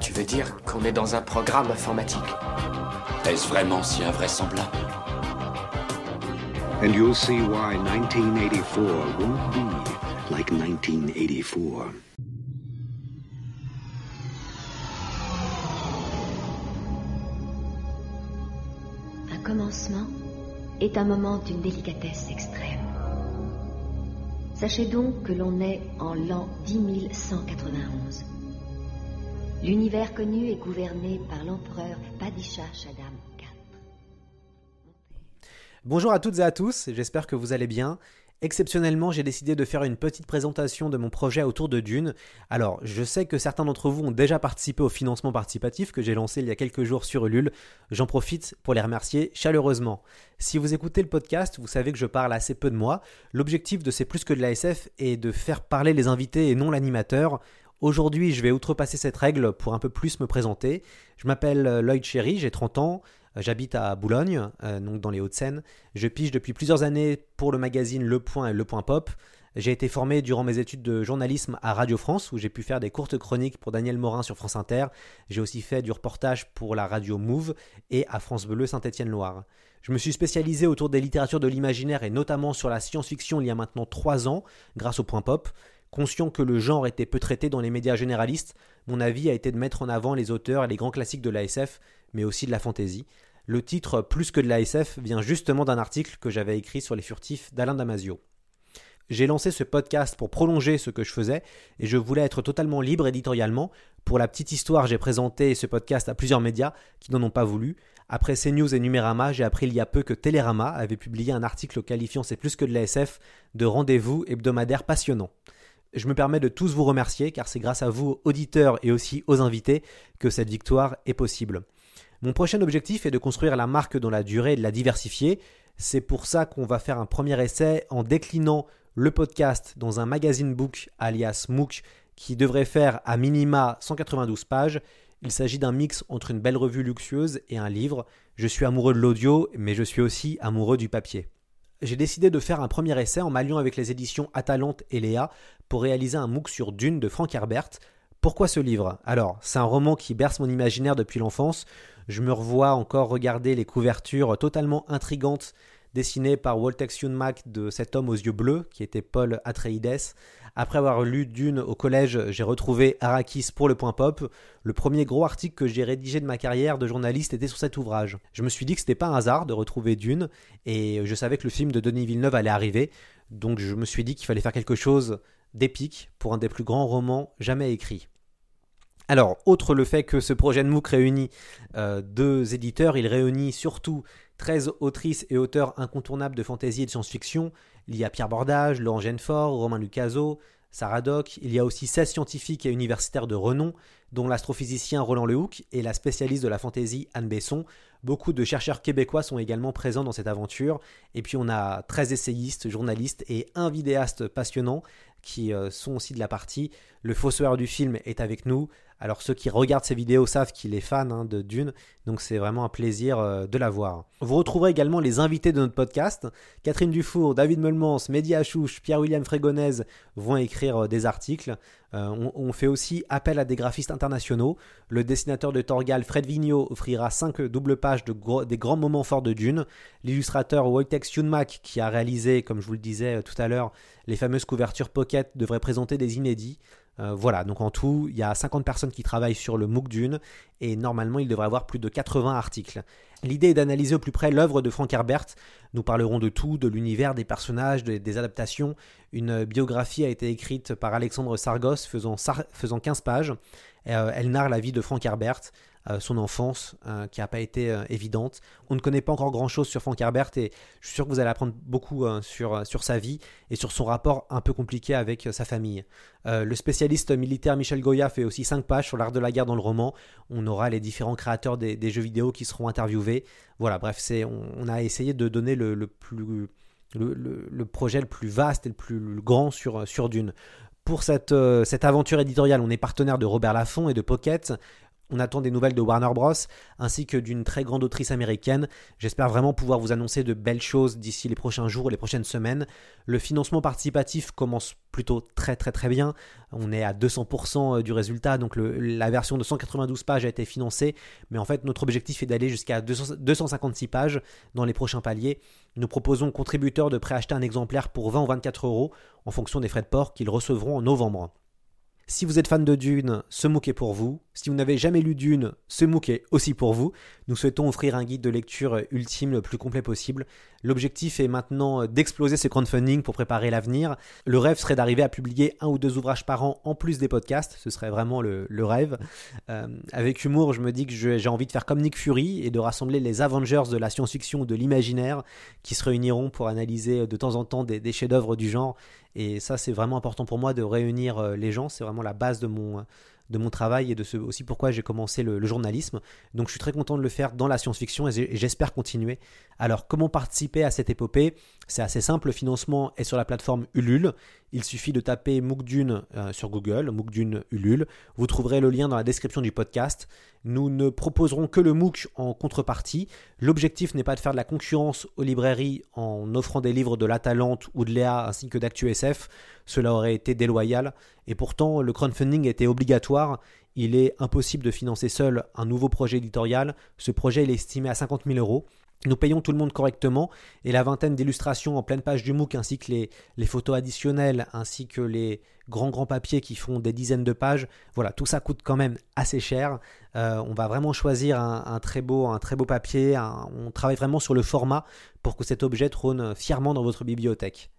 Tu veux dire qu'on est dans un programme informatique Est-ce vraiment si invraisemblable And you'll see why 1984 won't be like 1984. Un commencement est un moment d'une délicatesse extrême. Sachez donc que l'on est en l'an 10191. L'univers connu est gouverné par l'empereur Padishah Shaddam IV. Bonjour à toutes et à tous, j'espère que vous allez bien. Exceptionnellement, j'ai décidé de faire une petite présentation de mon projet autour de Dune. Alors, je sais que certains d'entre vous ont déjà participé au financement participatif que j'ai lancé il y a quelques jours sur Ulule. J'en profite pour les remercier chaleureusement. Si vous écoutez le podcast, vous savez que je parle assez peu de moi. L'objectif de C'est plus que de la SF est de faire parler les invités et non l'animateur. Aujourd'hui, je vais outrepasser cette règle pour un peu plus me présenter. Je m'appelle Lloyd Cherry, j'ai 30 ans. J'habite à Boulogne, euh, donc dans les Hauts-de-Seine. Je pige depuis plusieurs années pour le magazine Le Point et Le Point Pop. J'ai été formé durant mes études de journalisme à Radio France, où j'ai pu faire des courtes chroniques pour Daniel Morin sur France Inter. J'ai aussi fait du reportage pour la radio Move et à France Bleu Saint-Étienne-Loire. Je me suis spécialisé autour des littératures de l'imaginaire et notamment sur la science-fiction il y a maintenant trois ans, grâce au Point Pop. Conscient que le genre était peu traité dans les médias généralistes, mon avis a été de mettre en avant les auteurs et les grands classiques de l'ASF, mais aussi de la fantasy. Le titre Plus que de l'ASF vient justement d'un article que j'avais écrit sur les furtifs d'Alain Damasio. J'ai lancé ce podcast pour prolonger ce que je faisais et je voulais être totalement libre éditorialement. Pour la petite histoire, j'ai présenté ce podcast à plusieurs médias qui n'en ont pas voulu. Après CNews et Numérama, j'ai appris il y a peu que Télérama avait publié un article qualifiant C'est plus que de l'ASF de rendez-vous hebdomadaire passionnant. Je me permets de tous vous remercier car c'est grâce à vous, auditeurs et aussi aux invités, que cette victoire est possible. Mon prochain objectif est de construire la marque dans la durée et de la diversifier. C'est pour ça qu'on va faire un premier essai en déclinant le podcast dans un magazine book alias MOOC qui devrait faire à minima 192 pages. Il s'agit d'un mix entre une belle revue luxueuse et un livre. Je suis amoureux de l'audio, mais je suis aussi amoureux du papier j'ai décidé de faire un premier essai en m'alliant avec les éditions Atalante et Léa pour réaliser un MOOC sur Dune de Frank Herbert. Pourquoi ce livre? Alors, c'est un roman qui berce mon imaginaire depuis l'enfance. Je me revois encore regarder les couvertures totalement intrigantes dessinées par Waltex Mac de cet homme aux yeux bleus, qui était Paul Atreides. Après avoir lu Dune au collège, j'ai retrouvé Arrakis pour le point pop. Le premier gros article que j'ai rédigé de ma carrière de journaliste était sur cet ouvrage. Je me suis dit que c'était pas un hasard de retrouver Dune, et je savais que le film de Denis Villeneuve allait arriver, donc je me suis dit qu'il fallait faire quelque chose d'épique pour un des plus grands romans jamais écrits. Alors, autre le fait que ce projet de MOOC réunit euh, deux éditeurs, il réunit surtout 13 autrices et auteurs incontournables de fantasy et de science-fiction. Il y a Pierre Bordage, Laurent Genefort, Romain Lucaso, Sarah Doc. Il y a aussi 16 scientifiques et universitaires de renom, dont l'astrophysicien Roland Lehoucq et la spécialiste de la fantaisie Anne Besson. Beaucoup de chercheurs québécois sont également présents dans cette aventure. Et puis on a 13 essayistes, journalistes et un vidéaste passionnant qui euh, sont aussi de la partie. Le fossoyeur du film est avec nous. Alors ceux qui regardent ces vidéos savent qu'il est fan hein, de Dune, donc c'est vraiment un plaisir euh, de la voir. Vous retrouverez également les invités de notre podcast. Catherine Dufour, David Melmans, Mehdi Achouche, Pierre-William Frégonèse vont écrire euh, des articles. On, on, fait aussi appel à des graphistes internationaux. Le dessinateur de Torgal, Fred Vigneault, offrira 5 doubles pages des grands moments forts de Dune. L'illustrateur Wojtek Junmak, qui a réalisé, comme je vous le disais tout à l'heure, les fameuses couvertures Pocket, devrait présenter des inédits. Euh, voilà, donc en tout, il y a 50 personnes qui travaillent sur le MOOC Dune et normalement il devrait avoir plus de 80 articles. L'idée est d'analyser au plus près l'œuvre de Frank Herbert. Nous parlerons de tout, de l'univers, des personnages, des adaptations. Une biographie a été écrite par Alexandre Sargos faisant, faisant 15 pages. elle narre la vie de Frank Herbert, son enfance qui n'a pas été évidente. On ne connaît pas encore grand-chose sur Frank Herbert et je suis sûr que vous allez apprendre beaucoup sur, sur sa vie et sur son rapport un peu compliqué avec sa famille. le spécialiste militaire Michel Goya fait aussi 5 pages sur l'art de la guerre dans le roman. On aura les différents créateurs des, jeux vidéo qui seront interviewés. Voilà, bref, c'est, on, a essayé de donner le, plus... Le, projet le plus vaste et le plus grand sur, sur Dune. Pour cette, cette aventure éditoriale, on est partenaire de Robert Laffont et de Pocket. On attend des nouvelles de Warner Bros. ainsi que d'une très grande autrice américaine. J'espère vraiment pouvoir vous annoncer de belles choses d'ici les prochains jours ou les prochaines semaines. Le financement participatif commence plutôt très très très bien. On est à 200% euh, du résultat, donc la version de 192 pages a été financée, mais en fait notre objectif est d'aller jusqu'à 256 pages dans les prochains paliers. Nous proposons aux contributeurs de préacheter un exemplaire pour 20 ou 24 euros en fonction des frais de port qu'ils recevront en novembre. Si vous êtes fan de Dune, ce MOOC est pour vous. Si vous n'avez jamais lu Dune, ce MOOC est aussi pour vous. Nous souhaitons offrir un guide de lecture ultime le plus complet possible. L'objectif est maintenant d'exploser ce crowdfunding pour préparer l'avenir. Le rêve serait d'arriver à publier un ou deux ouvrages par an en plus des podcasts. Ce serait vraiment le, rêve. Euh, avec humour, je me dis que j'ai envie de faire comme Nick Fury et de rassembler les Avengers de la science-fiction ou de l'imaginaire qui se réuniront pour analyser de temps en temps des, des chefs-d'œuvre du genre et ça, c'est vraiment important pour moi de réunir euh, les gens. C'est vraiment la base de mon, de mon travail et de ce aussi pourquoi j'ai commencé le, journalisme. Donc je suis très content de le faire dans la science-fiction et j'espère continuer. Alors comment participer à cette épopée? C'est assez simple, le financement est sur la plateforme Ulule. Il suffit de taper MOOC Dune euh, sur Google, MOOC Dune Ulule. Vous trouverez le lien dans la description du podcast. Nous ne proposerons que le MOOC en contrepartie. L'objectif n'est pas de faire de la concurrence aux librairies en offrant des livres de La Talente ou de Léa ainsi que d'ActuSF. Cela aurait été déloyal. Et pourtant, le crowdfunding était obligatoire. Il est impossible de financer seul un nouveau projet éditorial. Ce projet est estimé à 50 000 euros. Nous payons tout le monde correctement et la vingtaine d'illustrations en pleine page du MOOC ainsi que les, photos additionnelles ainsi que les grands grands papiers qui font des dizaines de pages, voilà, tout ça coûte quand même assez cher. Euh, on va vraiment choisir un, très beau, un très beau papier, on travaille vraiment sur le format pour que cet objet trône fièrement dans votre bibliothèque.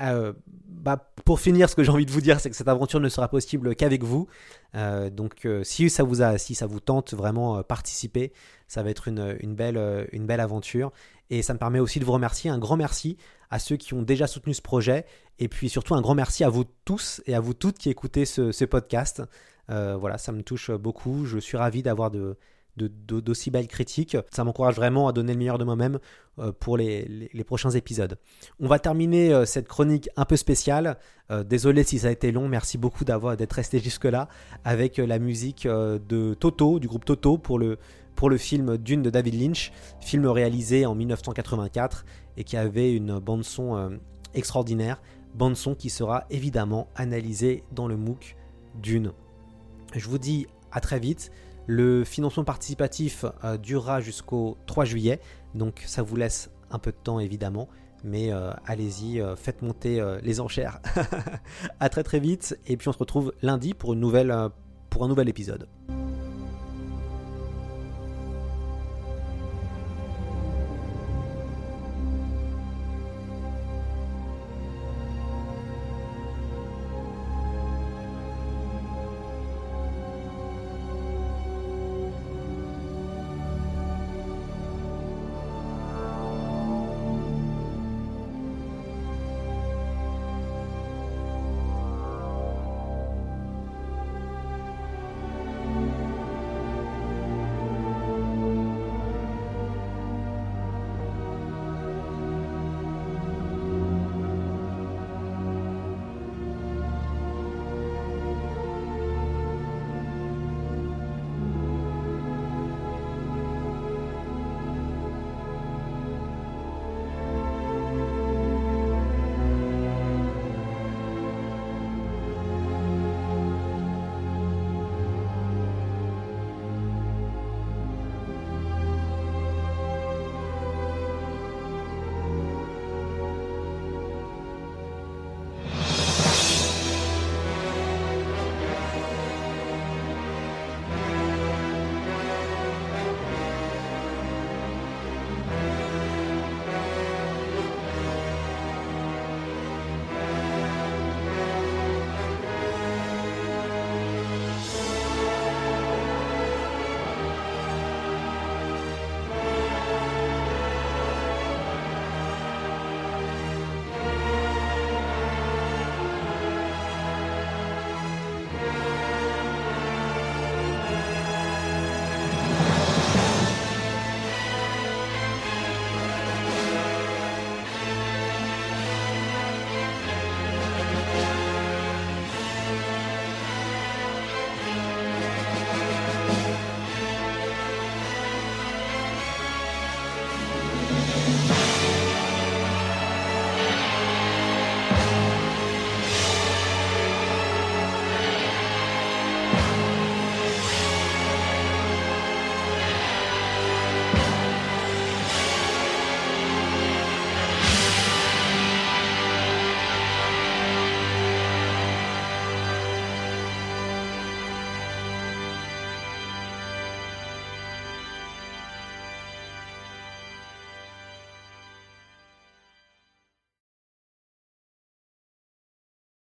Euh, bah, pour finir, ce que j'ai envie de vous dire, c'est que cette aventure ne sera possible qu'avec vous. Euh, donc, euh, si ça vous a, si ça vous tente vraiment participer, ça va être une, belle aventure. Et ça me permet aussi de vous remercier. Un grand merci à ceux qui ont déjà soutenu ce projet. Et puis surtout un grand merci à vous tous et à vous toutes qui écoutez ce, ce podcast. voilà, ça me touche beaucoup. Je suis ravi d'avoir de, d'aussi belles critiques. Ça m'encourage vraiment à donner le meilleur de moi-même euh, pour les, prochains épisodes. On va terminer euh, cette chronique un peu spéciale. Euh, désolé si ça a été long, merci beaucoup d'avoir d'être resté jusque-là avec la musique de Toto, du groupe Toto pour le, pour le film Dune de David Lynch, film réalisé en 1984 et qui avait une bande son extraordinaire, bande son qui sera évidemment analysée dans le MOOC Dune. Je vous dis à très vite. Le financement participatif euh, durera jusqu'au 3 juillet, donc ça vous laisse un peu de temps évidemment, mais euh, allez-y, euh, faites monter les enchères. à très très vite, et puis on se retrouve lundi pour, un nouvel épisode.